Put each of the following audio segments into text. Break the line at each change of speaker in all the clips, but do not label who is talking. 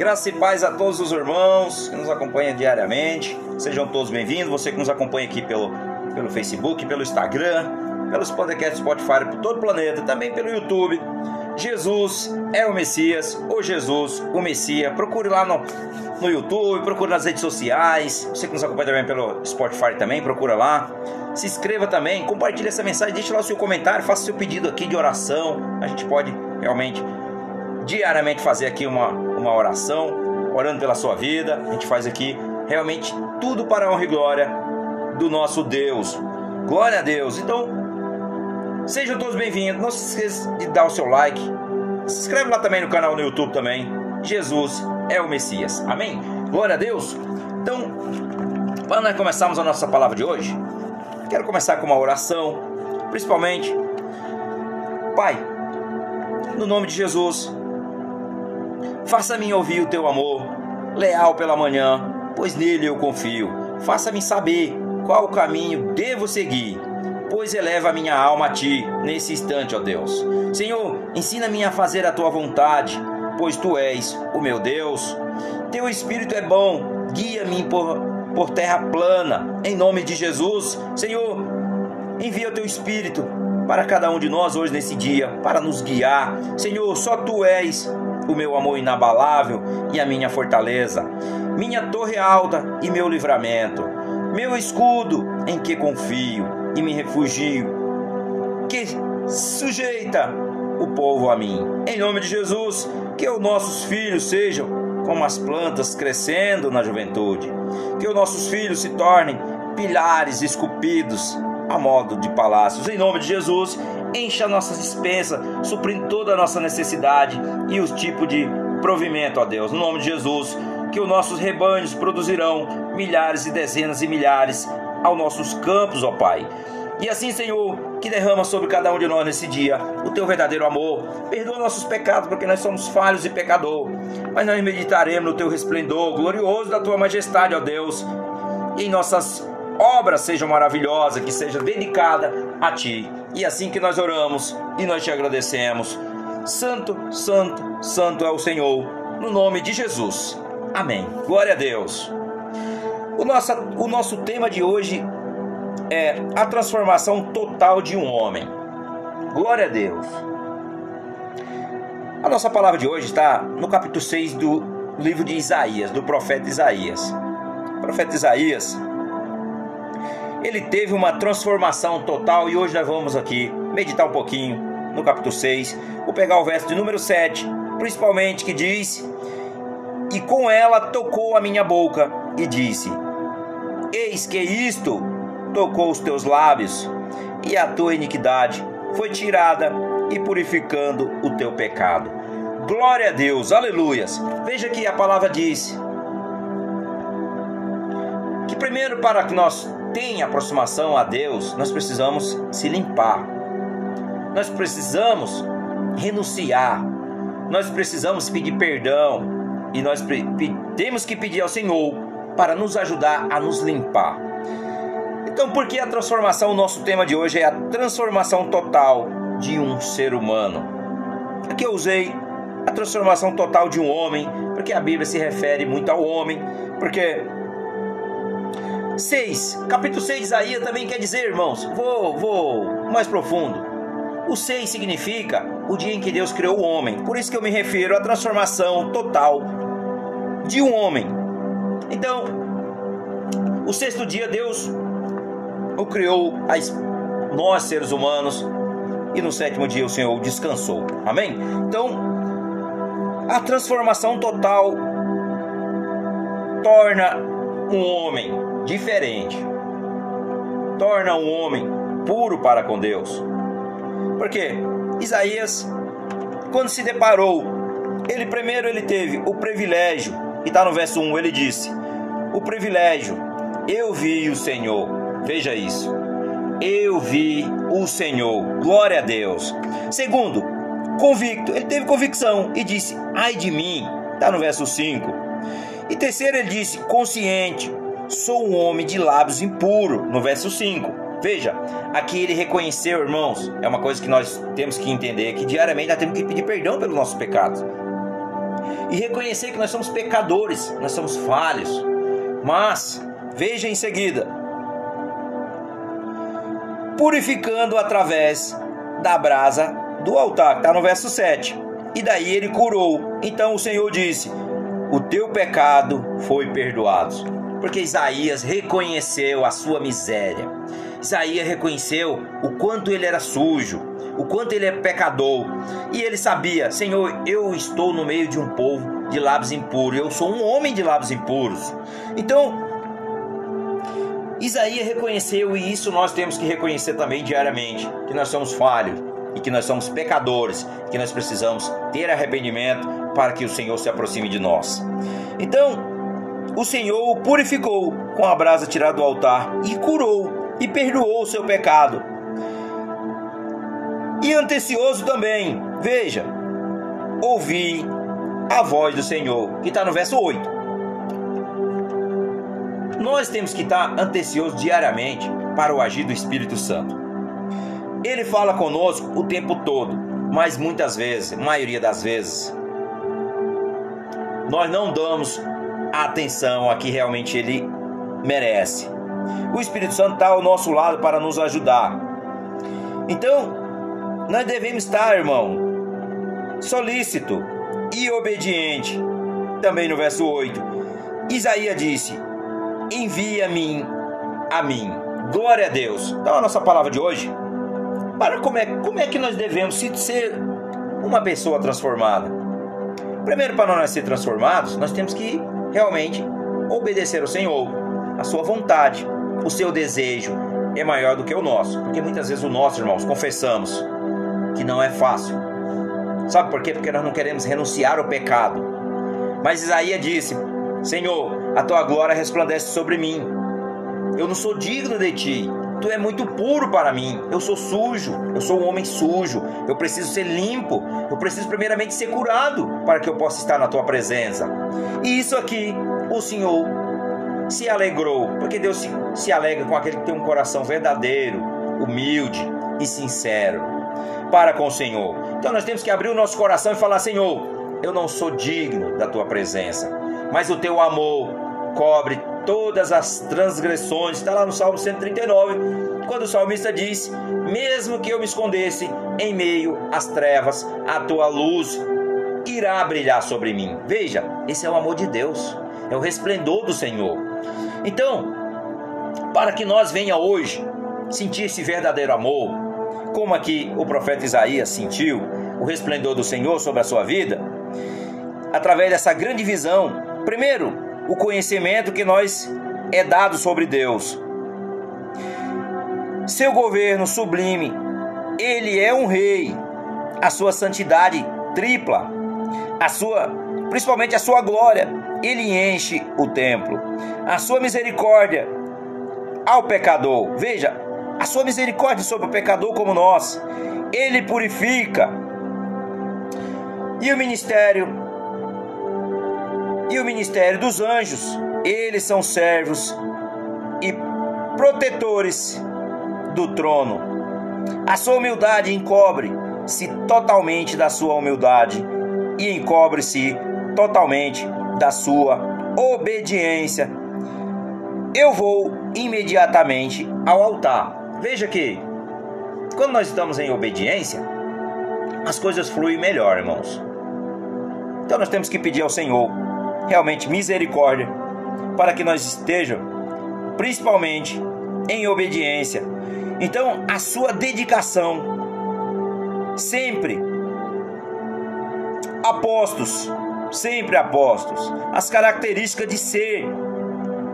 Graça e paz a todos os irmãos que nos acompanham diariamente. Sejam todos bem-vindos. Você que nos acompanha aqui pelo, pelo Facebook, pelo Instagram, pelos podcasts Spotify, por todo o planeta, também pelo YouTube. Jesus é o Messias, ou Jesus, o Messias. Procure lá no, no YouTube, procure nas redes sociais. Você que nos acompanha também pelo Spotify também, procura lá. Se inscreva também, compartilhe essa mensagem, deixe lá o seu comentário, faça seu pedido aqui de oração. A gente pode realmente diariamente fazer aqui uma, uma oração, orando pela sua vida. A gente faz aqui realmente tudo para a honra e glória do nosso Deus. Glória a Deus. Então, sejam todos bem-vindos. Não se esqueça de dar o seu like. Se inscreve lá também no canal no YouTube também. Jesus é o Messias. Amém? Glória a Deus. Então, para nós começarmos a nossa palavra de hoje, quero começar com uma oração, principalmente Pai, no nome de Jesus, faça-me ouvir o teu amor, leal pela manhã, pois nele eu confio. Faça-me saber qual caminho devo seguir, pois eleva minha alma a ti nesse instante, ó Deus. Senhor, ensina-me a fazer a tua vontade, pois tu és o meu Deus. Teu espírito é bom, guia-me por, por terra plana, em nome de Jesus. Senhor, envia o teu espírito para cada um de nós hoje nesse dia, para nos guiar. Senhor, só tu és o meu amor inabalável e a minha fortaleza, minha torre alta e meu livramento, meu escudo em que confio e me refugio, que sujeita o povo a mim. Em nome de Jesus, que os nossos filhos sejam como as plantas crescendo na juventude, que os nossos filhos se tornem pilares esculpidos a modo de palácios. Em nome de Jesus, encha nossas dispensas, suprindo toda a nossa necessidade e os tipos de provimento, ó Deus. No nome de Jesus, que os nossos rebanhos produzirão milhares e dezenas e milhares aos nossos campos, ó Pai. E assim, Senhor, que derrama sobre cada um de nós nesse dia o teu verdadeiro amor. Perdoa nossos pecados, porque nós somos falhos e pecador. Mas nós meditaremos no teu resplendor glorioso da tua majestade, ó Deus. Em nossas obras sejam maravilhosas, que seja dedicada a ti. E assim que nós oramos e nós te agradecemos. Santo, santo, santo é o Senhor, no nome de Jesus. Amém. Glória a Deus. O nosso, o nosso tema de hoje é a transformação total de um homem. Glória a Deus. A nossa palavra de hoje está no capítulo 6 do livro de Isaías, do profeta Isaías. O profeta Isaías, ele teve uma transformação total e hoje nós vamos aqui meditar um pouquinho no capítulo 6. Vou pegar o verso de número 7, principalmente que diz: E com ela tocou a minha boca e disse: Eis que isto tocou os teus lábios, e a tua iniquidade foi tirada e purificando o teu pecado. Glória a Deus, aleluias. Veja que a palavra diz que primeiro para que nós tenha aproximação a Deus, nós precisamos se limpar. Nós precisamos renunciar. Nós precisamos pedir perdão e nós temos que pedir ao Senhor para nos ajudar a nos limpar. Então, por que a transformação? O nosso tema de hoje é a transformação total de um ser humano. Aqui eu usei a transformação total de um homem, porque a Bíblia se refere muito ao homem, porque 6, capítulo 6 de Isaías também quer dizer, irmãos, vou, vou mais profundo. O 6 significa o dia em que Deus criou o homem. Por isso que eu me refiro à transformação total de um homem. Então, o sexto dia Deus o criou nós seres humanos e no sétimo dia o Senhor descansou. Amém? Então, a transformação total torna um homem diferente, torna um homem puro para com Deus. Porque Isaías, quando se deparou, ele primeiro ele teve o privilégio, e está no verso 1, ele disse: O privilégio, eu vi o Senhor Veja isso. Eu vi o Senhor. Glória a Deus. Segundo, convicto. Ele teve convicção e disse: Ai de mim. Está no verso 5. E terceiro, ele disse: Consciente. Sou um homem de lábios impuro. No verso 5. Veja, aqui ele reconheceu, irmãos, é uma coisa que nós temos que entender, que diariamente nós temos que pedir perdão pelos nossos pecados. e reconhecer que nós somos pecadores, nós somos falhos. Mas, veja em seguida, purificando através da brasa do altar, está no verso 7. E daí ele curou. Então o Senhor disse: O teu pecado foi perdoado. Porque Isaías reconheceu a sua miséria. Isaías reconheceu o quanto ele era sujo, o quanto ele é pecador. E ele sabia: Senhor, eu estou no meio de um povo de lábios impuros, eu sou um homem de lábios impuros. Então, Isaías reconheceu, e isso nós temos que reconhecer também diariamente: que nós somos falhos e que nós somos pecadores, que nós precisamos ter arrependimento para que o Senhor se aproxime de nós. Então, o Senhor o purificou com a brasa tirada do altar e curou e perdoou o seu pecado. E antecioso também, veja, ouvi a voz do Senhor, que está no verso 8. Nós temos que estar anteciosos diariamente para o agir do Espírito Santo. Ele fala conosco o tempo todo, mas muitas vezes, maioria das vezes, nós não damos a atenção a que realmente ele merece. O Espírito Santo está ao nosso lado para nos ajudar. Então, nós devemos estar, irmão, solícito e obediente. Também no verso 8, Isaías disse: Envia-me a mim. Glória a Deus. Então, a nossa palavra de hoje para como é, como é que nós devemos ser uma pessoa transformada? Primeiro, para nós ser transformados, nós temos que realmente obedecer ao Senhor, a sua vontade, o seu desejo é maior do que o nosso, porque muitas vezes o nosso, irmãos, confessamos que não é fácil. Sabe por quê? Porque nós não queremos renunciar ao pecado. Mas Isaías disse: Senhor, a tua glória resplandece sobre mim. Eu não sou digno de ti, Tu é muito puro para mim. Eu sou sujo. Eu sou um homem sujo. Eu preciso ser limpo. Eu preciso primeiramente ser curado para que eu possa estar na tua presença. E isso aqui, o Senhor se alegrou, porque Deus se, se alegra com aquele que tem um coração verdadeiro, humilde e sincero para com o Senhor. Então nós temos que abrir o nosso coração e falar: Senhor, eu não sou digno da tua presença, mas o teu amor cobre todas as transgressões. Está lá no Salmo 139, quando o salmista diz: Mesmo que eu me escondesse em meio às trevas, a tua luz irá brilhar sobre mim. Veja, esse é o amor de Deus, é o resplendor do Senhor. Então, para que nós venha hoje sentir esse verdadeiro amor, como aqui o profeta Isaías sentiu o resplendor do Senhor sobre a sua vida, através dessa grande visão, primeiro, o conhecimento que nós é dado sobre Deus. Seu governo sublime, ele é um rei. A sua santidade tripla, a sua, principalmente a sua glória, ele enche o templo. A sua misericórdia ao pecador. Veja, a sua misericórdia sobre o pecador como nós. Ele purifica. E o ministério e o ministério dos anjos. Eles são servos e protetores do trono. A sua humildade encobre-se totalmente da sua humildade e encobre-se totalmente da sua obediência. Eu vou imediatamente ao altar. Veja que quando nós estamos em obediência, as coisas fluem melhor, irmãos. Então nós temos que pedir ao Senhor realmente misericórdia, para que nós estejamos principalmente em obediência. Então, a sua dedicação sempre apostos, sempre apostos, as características de ser,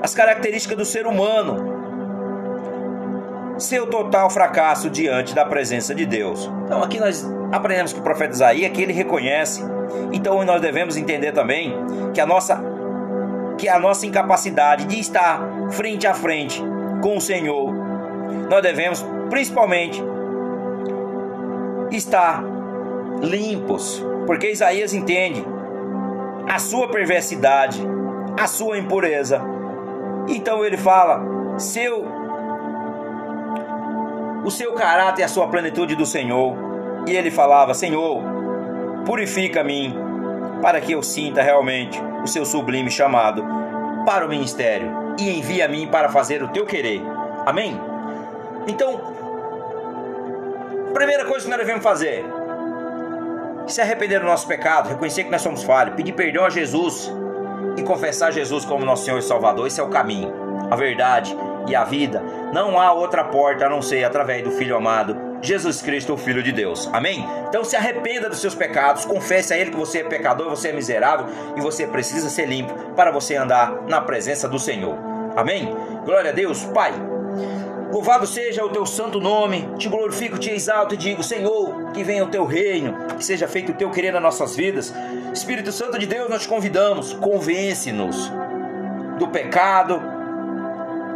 as características do ser humano, seu total fracasso diante da presença de Deus. Então aqui nós aprendemos com o profeta Isaías que ele reconhece. Então nós devemos entender também que a nossa que a nossa incapacidade de estar frente a frente com o Senhor, nós devemos principalmente estar limpos, porque Isaías entende a sua perversidade, a sua impureza. Então ele fala: seu o seu caráter e a sua plenitude do Senhor. E ele falava: Senhor, purifica-me para que eu sinta realmente o seu sublime chamado para o ministério e mim para fazer o teu querer. Amém? Então, primeira coisa que nós devemos fazer se arrepender do nosso pecado, reconhecer que nós somos falhos, pedir perdão a Jesus e confessar Jesus como nosso Senhor e Salvador. Esse é o caminho, a verdade e a vida. Não há outra porta a não ser através do Filho amado, Jesus Cristo, o Filho de Deus. Amém? Então se arrependa dos seus pecados, confesse a Ele que você é pecador, você é miserável e você precisa ser limpo para você andar na presença do Senhor. Amém? Glória a Deus, Pai. Louvado seja o teu santo nome, te glorifico, te exalto e digo: Senhor, que venha o teu reino, que seja feito o teu querer nas nossas vidas. Espírito Santo de Deus, nós te convidamos, convence-nos do pecado,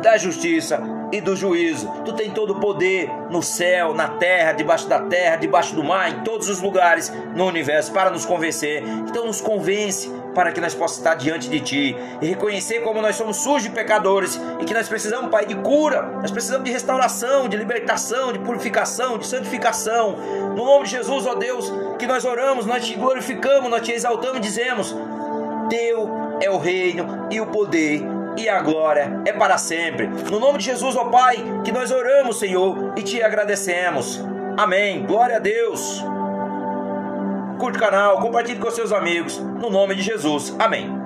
da justiça e do juízo. Tu tem todo o poder no céu, na terra, debaixo da terra, debaixo do mar, em todos os lugares no universo para nos convencer. Então nos convence para que nós possamos estar diante de ti e reconhecer como nós somos sujos e pecadores e que nós precisamos, Pai, de cura. Nós precisamos de restauração, de libertação, de purificação, de santificação. No nome de Jesus, ó Deus, que nós oramos, nós te glorificamos, nós te exaltamos e dizemos: Teu é o reino e o poder e a glória é para sempre. No nome de Jesus, ó Pai, que nós oramos, Senhor, e te agradecemos. Amém. Glória a Deus. Curte o canal, compartilhe com seus amigos. No nome de Jesus. Amém.